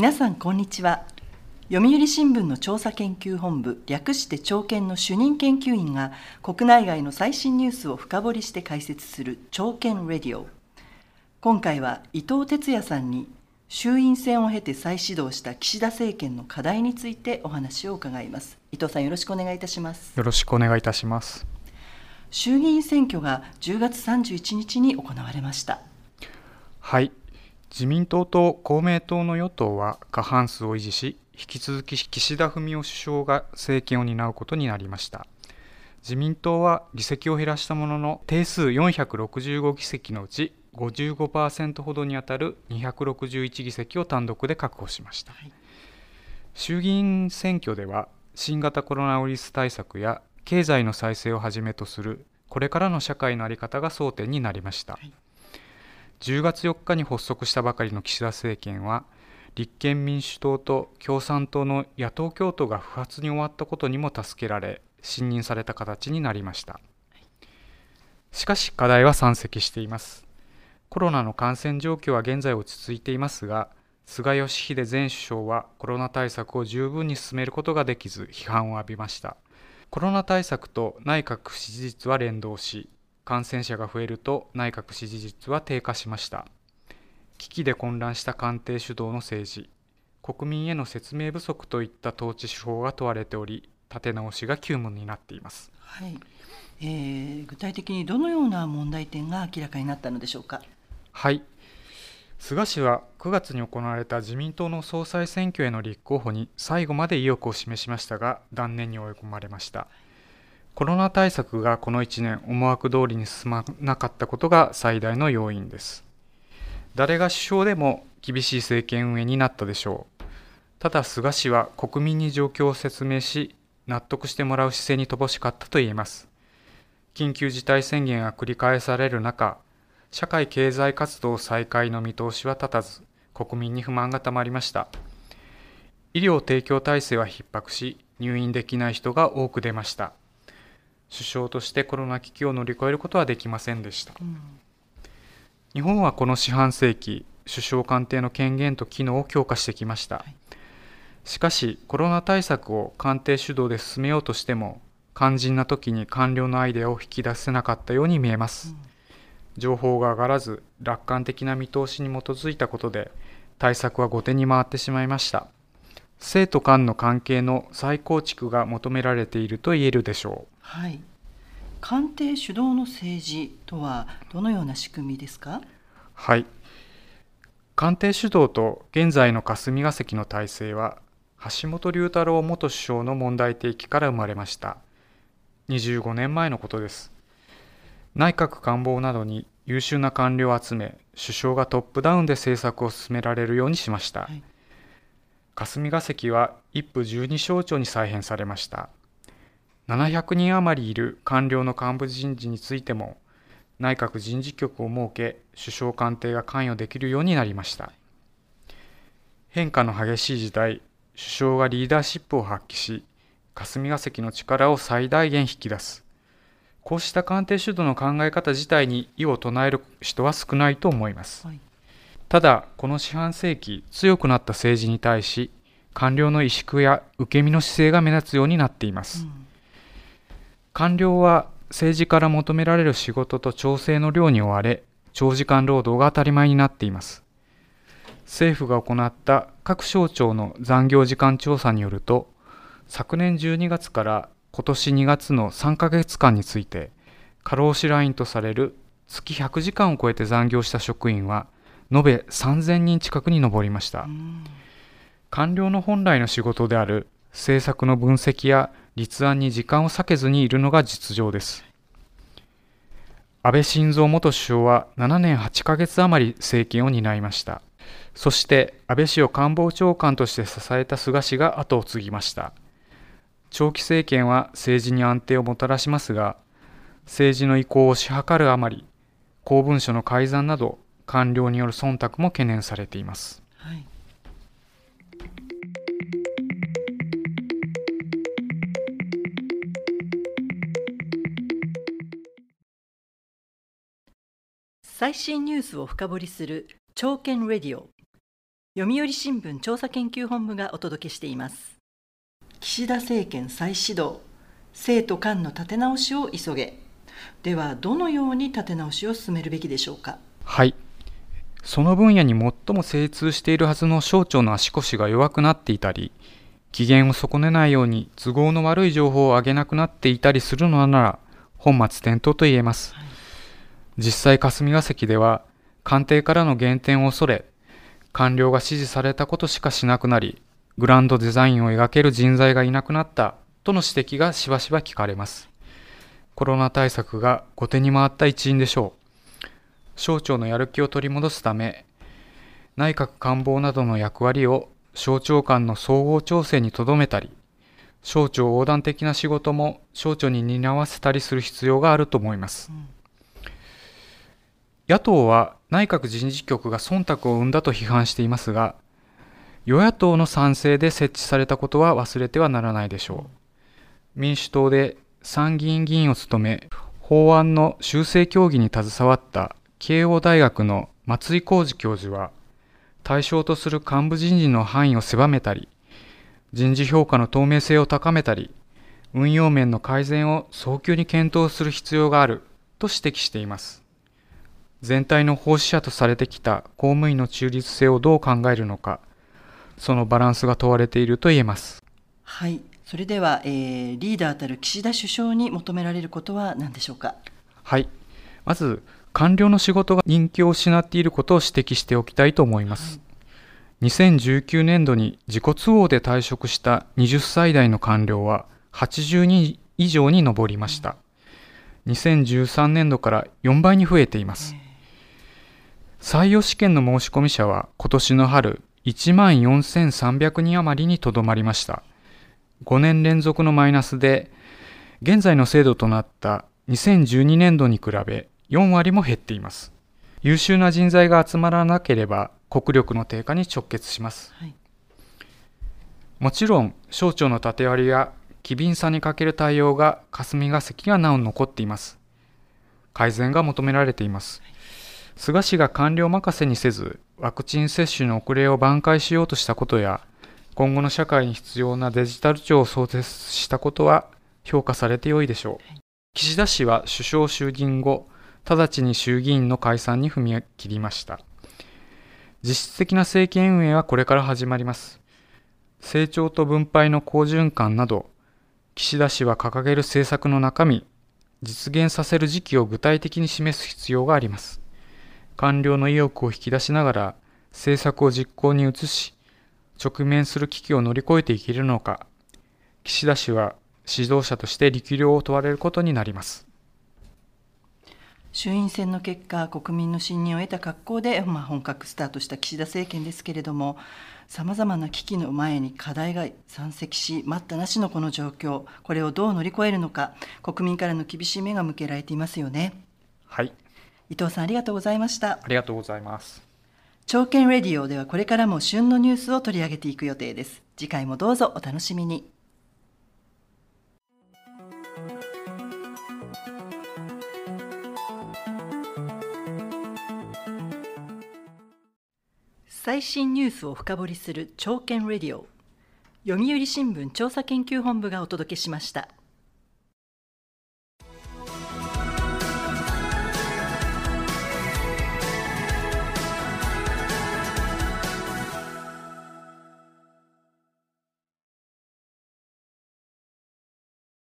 皆さんこんにちは。読売新聞の調査研究本部略して朝研の主任研究員が国内外の最新ニュースを深掘りして解説する朝研レディオ。今回は伊藤哲也さんに衆院選を経て再始動した岸田政権の課題についてお話を伺います。伊藤さんよろしくお願いいたします。よろしくお願いいたします。衆議院選挙が10月31日に行われました。はい自民党と公明党の与党は過半数を維持し引き続き岸田文雄首相が政権を担うことになりました。自民党は議席を減らしたものの定数465議席のうち55%ほどにあたる261議席を単独で確保しました、はい、衆議院選挙では新型コロナウイルス対策や経済の再生をはじめとするこれからの社会の在り方が争点になりました、はい10月4日に発足したばかりの岸田政権は立憲民主党と共産党の野党共闘が不発に終わったことにも助けられ信任された形になりました。しかし課題は山積しています。コロナの感染状況は現在落ち着いていますが菅義偉前首相はコロナ対策を十分に進めることができず批判を浴びました。コロナ対策と内閣支持率は連動し感染者が増えると内閣支持率は低下しました。危機で混乱した官邸主導の政治。国民への説明不足といった統治手法が問われており立て直しが急務になっています、はい。えー、具体的にどのような問題点が明らかになったのでしょうか？はい。菅氏は9月に行われた自民党の総裁選挙への立候補に最後まで意欲を示しましたが断念に追い込まれました、コロナ対策がこの1年思惑通りに進まなかったことが最大の要因です。誰が首相でも厳しい政権運営になったでしょう。ただ菅氏は国民に状況を説明し、納得してもらう姿勢に乏しかったと言えます。緊急事態宣言が繰り返される中、社会経済活動再開の見通しは立たず、国民に不満がたまりました。医療提供体制は逼迫し、入院できない人が多く出ました。首相としてコロナ危機を乗り越えることはできませんでした、うん、日本はこの四半世紀首相官邸の権限と機能を強化してきました、はい、しかしコロナ対策を官邸主導で進めようとしても肝心な時に官僚のアイデアを引き出せなかったように見えます、うん、情報が上がらず楽観的な見通しに基づいたことで対策は後手に回ってしまいました。生徒間の関係の再構築が求められていると言えるでしょうはい、官邸主導の政治とはどのような仕組みですか？はい。官邸主導と現在の霞が関の体制は橋本龍太郎元首相の問題提起から生まれました。25年前のことです。内閣官房などに優秀な官僚を集め首相がトップダウンで政策を進められるようにしました、はい、霞が関は一府12省庁に再編されました700人余りいる官僚の幹部人事についても内閣人事局を設け首相官邸が関与できるようになりました。変化の激しい時代首相がリーダーシップを発揮し霞が関の力を最大限引き出す。こうした官邸主導の考え方自体に異を唱える人は少ないと思います、はい、ただこの四半世紀強くなった政治に対し官僚の萎縮や受け身の姿勢が目立つようになっています、うん官僚は政治から求められる仕事と調整の量に追われ、長時間労働が当たり前になっています。政府が行った各省庁の残業時間調査によると、昨年12月から今年2月の3ヶ月間について、過労死ラインとされる月100時間を超えて残業した職員は、延べ3000人近くに上りました。官僚の本来の仕事である政策の分析や立案に時間を割けずにいるのが実情です。安倍晋三元首相は7年8ヶ月余り政権を担いました。そして安倍氏を官房長官として支えた菅氏が後を継ぎました。長期政権は政治に安定をもたらしますが、政治の意向をし量るあまり、公文書の改ざんなど官僚による忖度も懸念されています。はい最新ニュースを深掘りする朝券レディオ。読売新聞調査研究本部がお届けしています。岸田政権再始動。生徒間の立て直しを急げ。ではどのように立て直しを進めるべきでしょうか。はい。その分野に最も精通しているはずの省庁の足腰が弱くなっていたり機嫌を損ねないように都合の悪い情報を上げなくなっていたりするのなら本末転倒と言えます、はい、実際霞が関では官邸からの減点を恐れ官僚が指示されたことしかしなくなりグランドデザインを描ける人材がいなくなったとの指摘がしばしば聞かれます。コロナ対策が後手に回った一因でしょう。省庁のやる気を取り戻すため内閣官房などの役割を省庁間の総合調整にとどめたり省庁横断的な仕事も省庁に担わせたりする必要があると思います、うん、野党は内閣人事局が忖度を生んだと批判していますが与野党の賛成で設置されたことは忘れてはならないでしょう。民主党で参議院議員を務め法案の修正協議に携わった慶応大学の松井浩二教授は対象とする幹部人事の範囲を狭めたり人事評価の透明性を高めたり運用面の改善を早急に検討する必要があると指摘しています。全体の奉仕者とされてきた公務員の中立性をどう考えるのかそのバランスが問われていると言えます。はい。それでは、えー、リーダーたる岸田首相に求められることは何でしょうか？はい。まず官僚の仕事が人気を失っていることを指摘しておきたいと思います、はい。2019年度に自己都合で退職した20歳代の官僚は80人以上に上りました。2013年度から4倍に増えています。採用試験の申込者は今年の春1万4300人余りにとどまりました。5年連続のマイナスで、現在の制度となった2012年度に比べ4割も減っています。優秀な人材が集まらなければ国力の低下に直結します、はい、もちろん省庁の縦割りや機敏さに欠ける対応が霞が関がなお残っています。改善が求められています、はい、菅氏が官僚任せにせずワクチン接種の遅れを挽回しようとしたことや今後の社会に必要なデジタル庁を創設したことは評価されてよいでしょう、はい、岸田氏は首相就任後直ちに衆議院の解散に踏み切りました実質的な政権運営はこれから始まります。成長と分配の好循環など、岸田氏は掲げる政策の中身、実現させる時期を具体的に示す必要があります。官僚の意欲を引き出しながら、政策を実行に移し、直面する危機を乗り越えていけるのか、岸田氏は指導者として力量を問われることになります。衆院選の結果、国民の信任を得た格好で、まあ、本格スタートした岸田政権ですけれども、さまざまな危機の前に課題が山積し、待ったなしのこの状況、これをどう乗り越えるのか、国民からの厳しい目が向けられていますよね。はい。伊藤さん、ありがとうございました。ありがとうございます。朝券レディオではこれからも旬のニュースを取り上げていく予定です。次回もどうぞお楽しみに。最新ニュースを深掘りする朝券レディオ読売新聞調査研究本部がお届けしました。